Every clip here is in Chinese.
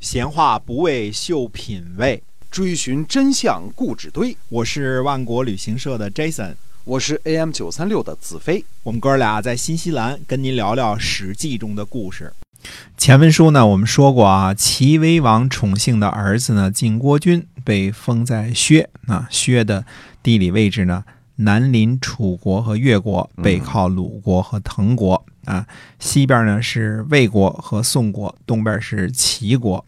闲话不为秀品味，追寻真相故纸堆。我是万国旅行社的 Jason，我是 AM 九三六的子飞。我们哥俩在新西兰跟您聊聊《史记》中的故事。前文书呢，我们说过啊，齐威王宠幸的儿子呢，晋国君被封在薛啊，薛的地理位置呢，南临楚国和越国，北靠鲁国和滕国啊，西边呢是魏国和宋国，东边是齐国。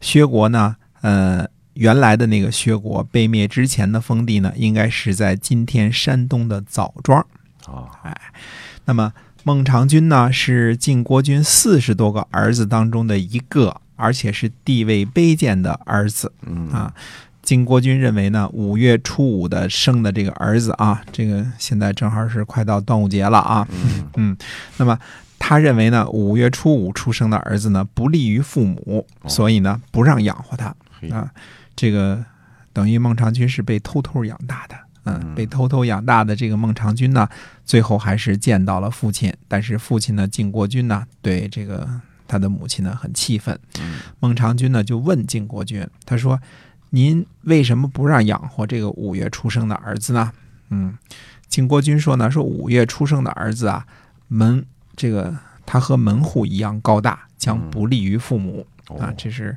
薛国呢，呃，原来的那个薛国被灭之前的封地呢，应该是在今天山东的枣庄啊。哎，那么孟尝君呢，是晋国君四十多个儿子当中的一个，而且是地位卑贱的儿子。嗯啊，晋国君认为呢，五月初五的生的这个儿子啊，这个现在正好是快到端午节了啊。嗯嗯，那么他认为呢，五月初五出生的儿子呢，不利于父母，哦所以呢，不让养活他嘿啊。这个等于孟尝君是被偷偷养大的，嗯，嗯被偷偷养大的这个孟尝君呢，最后还是见到了父亲，但是父亲呢，晋国君呢，对这个他的母亲呢很气愤。嗯孟尝君呢就问晋国君，他说：“您为什么不让养活这个五月出生的儿子呢？”嗯，晋国君说呢，说五月出生的儿子啊，门这个他和门户一样高大，将不利于父母。哦啊，这是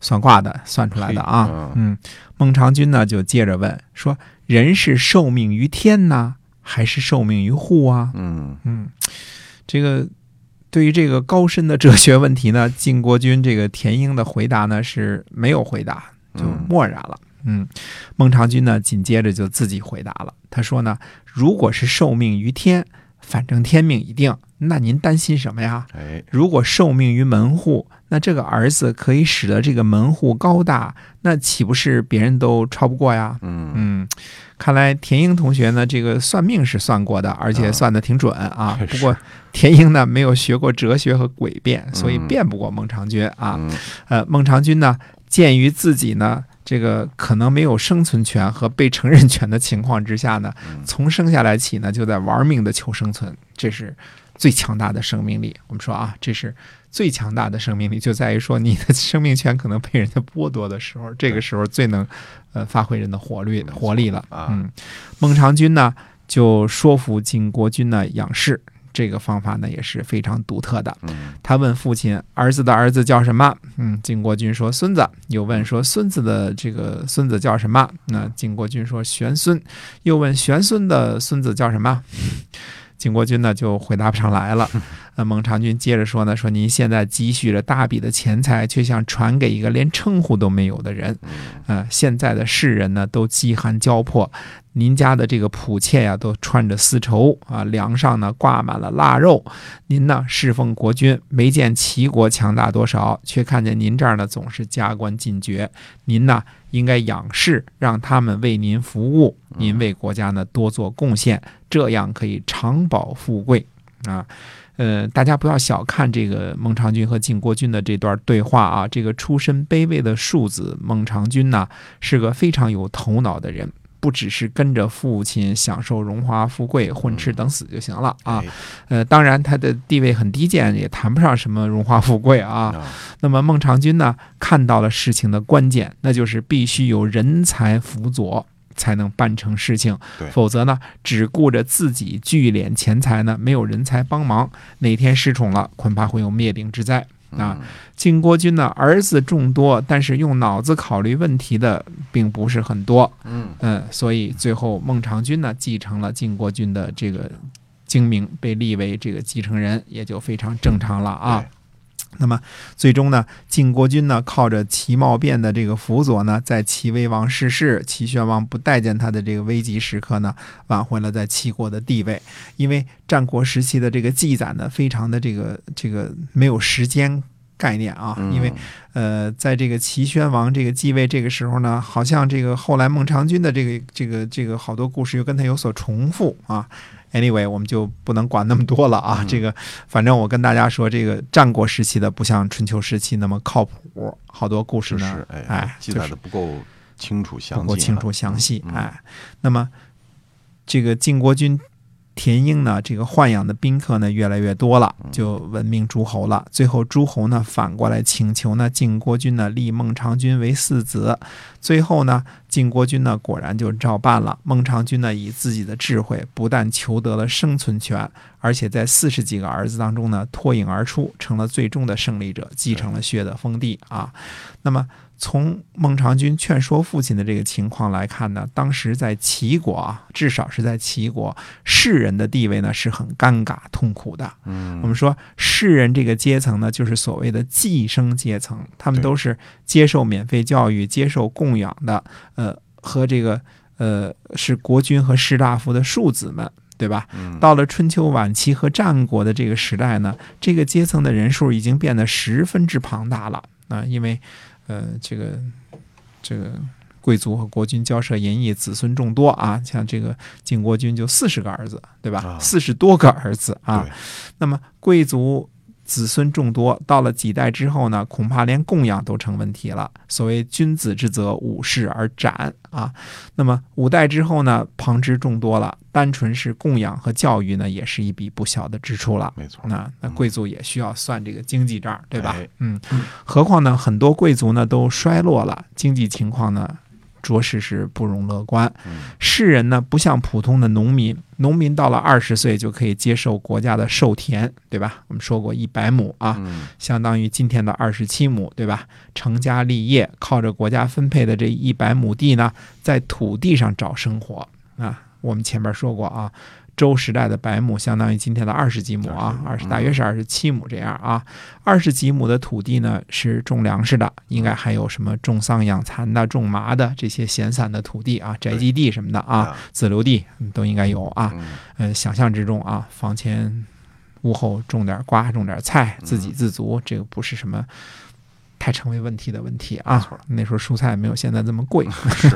算卦的算出来的啊嗯。嗯，孟尝君呢就接着问说：“人是受命于天呢，还是受命于户啊？”嗯嗯，这个对于这个高深的哲学问题呢，晋国君这个田英的回答呢是没有回答，就嗯默然了。嗯，孟尝君呢紧接着就自己回答了，他说呢，如果是受命于天，反正天命已定，那您担心什么呀？哎如果受命于门户，那这个儿子可以使得这个门户高大，那岂不是别人都超不过呀？嗯嗯，看来田英同学呢，这个算命是算过的，而且算的挺准啊。是不过田英呢，没有学过哲学和诡辩，所以嗯辩不过孟尝君啊。嗯呃，孟尝君呢，鉴于自己呢，这个可能没有生存权和被承认权的情况之下呢，嗯从生下来起呢，就在玩命的求生存，这是最强大的生命力。我们说啊，这是最强大的生命力，就在于说你的生命权可能被人家剥夺的时候，这个时候最能呃发挥人的活力活力了。啊嗯，孟尝君呢就说服晋国君呢养士，这个方法呢也是非常独特的。嗯他问父亲：“儿子的儿子叫什么？”嗯，晋国君说：“孙子。”又问说：“孙子的这个孙子叫什么？”那晋国君说：“玄孙。”又问：“玄孙的孙子叫什么？”晋国君呢就回答不上来了。那孟尝君接着说呢：“说您现在积蓄着大笔的钱财，却想传给一个连称呼都没有的人。嗯呃，现在的世人呢都饥寒交迫，您家的这个仆妾呀都穿着丝绸啊，梁上呢挂满了腊肉。您呢侍奉国君，没见齐国强大多少，却看见您这儿呢总是加官进爵。您呢应该仰视，让他们为您服务，您为国家呢多做贡献，这样可以长保富贵啊。呃，大家不要小看这个孟尝君和晋国君的这段对话啊。这个出身卑微的庶子孟尝君呢，是个非常有头脑的人，不只是跟着父亲享受荣华富贵、混吃等死就行了啊。哎呃，当然他的地位很低贱，也谈不上什么荣华富贵啊。啊那么孟尝君呢，看到了事情的关键，那就是必须有人才辅佐。才能办成事情，否则呢，只顾着自己聚敛钱财呢，没有人才帮忙，哪天失宠了，恐怕会有灭顶之灾。啊嗯晋国君呢，儿子众多，但是用脑子考虑问题的并不是很多。嗯嗯，所以最后孟尝君呢，继承了晋国君的这个精明，被立为这个继承人，也就非常正常了啊。对那么最终呢，晋国君呢靠着齐茂变的这个辅佐呢，在齐威王逝世、齐宣王不待见他的这个危急时刻呢，挽回了在齐国的地位。因为战国时期的这个记载呢，非常的这个这个没有时间概念啊，嗯因为呃，在这个齐宣王这个继位这个时候呢，好像这个后来孟尝君的这个这个这个好多故事又跟他有所重复啊。Anyway，我们就不能管那么多了啊。嗯这个反正我跟大家说，这个战国时期的不像春秋时期那么靠谱，好多故事呢哎哎，记就是载的不够清楚详细，不够清楚详细。嗯哎，那么这个晋国君田英呢，这个豢养的宾客呢越来越多了，就闻名诸侯了。最后诸侯呢反过来请求呢晋国君呢立孟尝君为嗣子。最后呢晋国君呢果然就照办了。孟尝君呢以自己的智慧，不但求得了生存权，而且在四十几个儿子当中呢脱颖而出，成了最终的胜利者，继承了薛的封地啊。那么。从孟尝君劝说父亲的这个情况来看呢，当时在齐国啊，至少是在齐国，士人的地位呢是很尴尬痛苦的。嗯，我们说士人这个阶层呢，就是所谓的寄生阶层，他们都是接受免费教育、接受供养的，呃，和这个呃是国君和士大夫的庶子们，对吧？到了春秋晚期和战国的这个时代呢，这个阶层的人数已经变得十分之庞大了啊，因为。呃，这个这个贵族和国君交涉淫逸，子孙众多啊。像这个晋国君就四十个儿子，对吧？四十多个儿子啊。那么贵族。子孙众多，到了几代之后呢，恐怕连供养都成问题了。所谓君子之泽，五世而斩啊。那么五代之后呢，旁支众多了，单纯是供养和教育呢，也是一笔不小的支出了。没错，那那贵族也需要算这个经济账，对吧？嗯，何况呢，很多贵族呢都衰落了，经济情况呢。着实是不容乐观。士人呢，不像普通的农民，农民到了二十岁就可以接受国家的授田，对吧？我们说过一百亩啊，相当于今天的二十七亩，对吧？成家立业，靠着国家分配的这一百亩地呢，在土地上找生活啊。我们前面说过啊。周时代的百亩相当于今天的二十几亩啊，二十大约是二十七亩这样啊。二十几亩的土地呢是种粮食的，应该还有什么种桑养蚕的、种麻的这些闲散的土地啊，宅基地什么的啊，自留地都应该有啊。嗯，想象之中啊，房前屋后种点瓜，种点菜，自给自足，这个不是什么。太成为问题的问题啊！那时候蔬菜没有现在这么贵。是。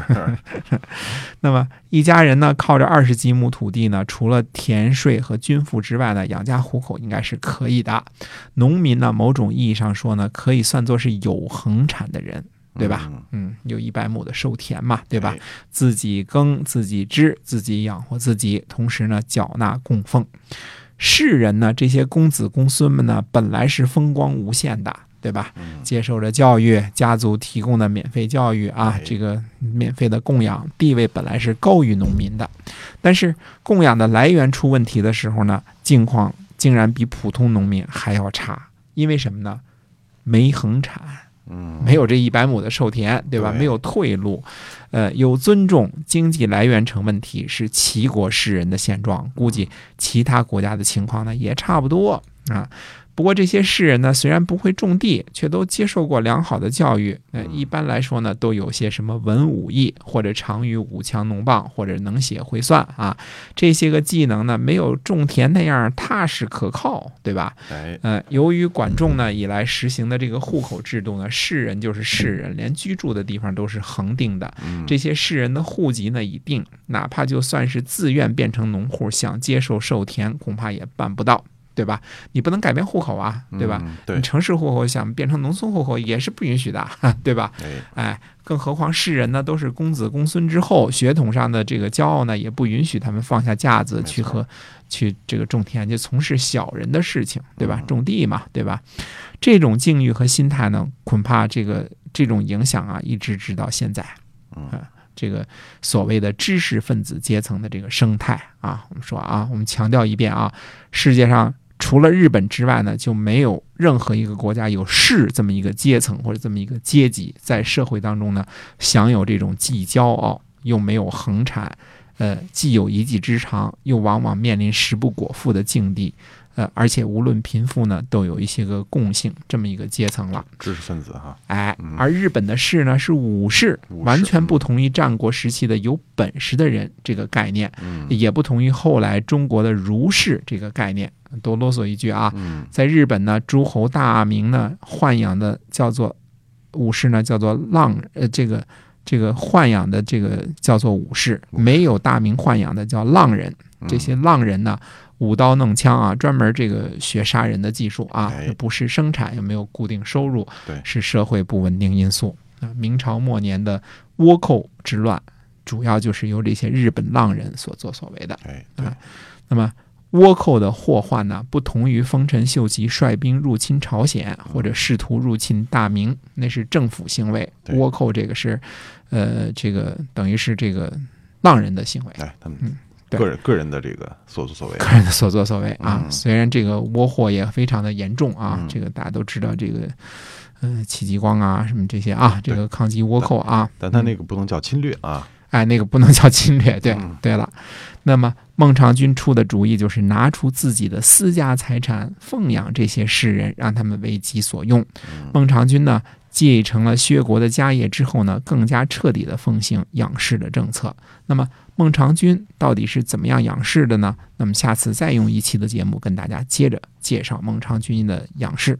那么一家人呢，靠着二十几亩土地呢，除了田税和军赋之外呢，养家糊口应该是可以的。农民呢，某种意义上说呢，可以算作是有恒产的人，对吧？嗯，有一百亩的授田嘛，对吧？自己耕，自己织，自己养活自己，同时呢，缴纳供奉。世人呢，这些公子公孙们呢，本来是风光无限的。对吧？接受着教育，家族提供的免费教育啊，这个免费的供养，地位本来是高于农民的，但是供养的来源出问题的时候呢，境况竟然比普通农民还要差。因为什么呢？没恒产，嗯，没有这一百亩的授田，对吧？没有退路，呃，有尊重，经济来源成问题，是齐国士人的现状。估计其他国家的情况呢，也差不多啊。不过这些士人呢，虽然不会种地，却都接受过良好的教育。那，一般来说呢，都有些什么文武艺，或者长于舞枪弄棒，或者能写会算啊。这些个技能呢，没有种田那样踏实可靠，对吧？哎，呃，由于管仲呢以来实行的这个户口制度呢，士人就是士人，连居住的地方都是恒定的。这些士人的户籍呢已定，哪怕就算是自愿变成农户，想接受授田，恐怕也办不到。对吧？你不能改变户口啊，对吧？对，你城市户口想变成农村户口也是不允许的，对吧？哎，更何况世人呢，都是公子公孙之后，血统上的这个骄傲呢，也不允许他们放下架子去和去这个种田，去从事小人的事情，对吧？种地嘛，对吧？这种境遇和心态呢，恐怕这个这种影响啊，一直直到现在，嗯。这个所谓的知识分子阶层的这个生态啊，我们说啊，我们强调一遍啊，世界上除了日本之外呢，就没有任何一个国家有士这么一个阶层或者这么一个阶级，在社会当中呢，享有这种既骄傲又没有恒产，呃，既有一技之长，又往往面临食不果腹的境地。呃，而且无论贫富呢，都有一些个共性，这么一个阶层了。知识分子哈，哎，而日本的士呢是武士，完全不同于战国时期的有本事的人这个概念，也不同于后来中国的儒士这个概念。多啰嗦一句啊，在日本呢，诸侯大名呢豢养的叫做武士呢，叫做浪，呃，这个这个豢养的这个叫做武士，没有大名豢养的叫浪人。这些浪人呢。舞刀弄枪啊，专门这个学杀人的技术啊，不是生产，也没有固定收入，是社会不稳定因素啊。明朝末年的倭寇之乱，主要就是由这些日本浪人所作所为的。哎，啊，那么倭寇的祸患呢，不同于丰臣秀吉率兵入侵朝鲜或者试图入侵大明，那是政府行为。倭寇这个是，呃，这个等于是这个浪人的行为。哎，他们个人个人的这个所作所为个，人的所作所为啊。嗯虽然这个倭祸也非常的严重啊，嗯这个大家都知道，这个呃戚继光啊什么这些啊，这个抗击倭寇啊，但他那个不能叫侵略啊。哎，那个不能叫侵略。对嗯，对了，那么孟尝君出的主意就是拿出自己的私家财产奉养这些士人，让他们为己所用。嗯孟尝君呢，继承了薛国的家业之后呢，更加彻底的奉行养士的政策。那么孟尝君到底是怎么样养士的呢？那么下次再用一期的节目跟大家接着介绍孟尝君的养士。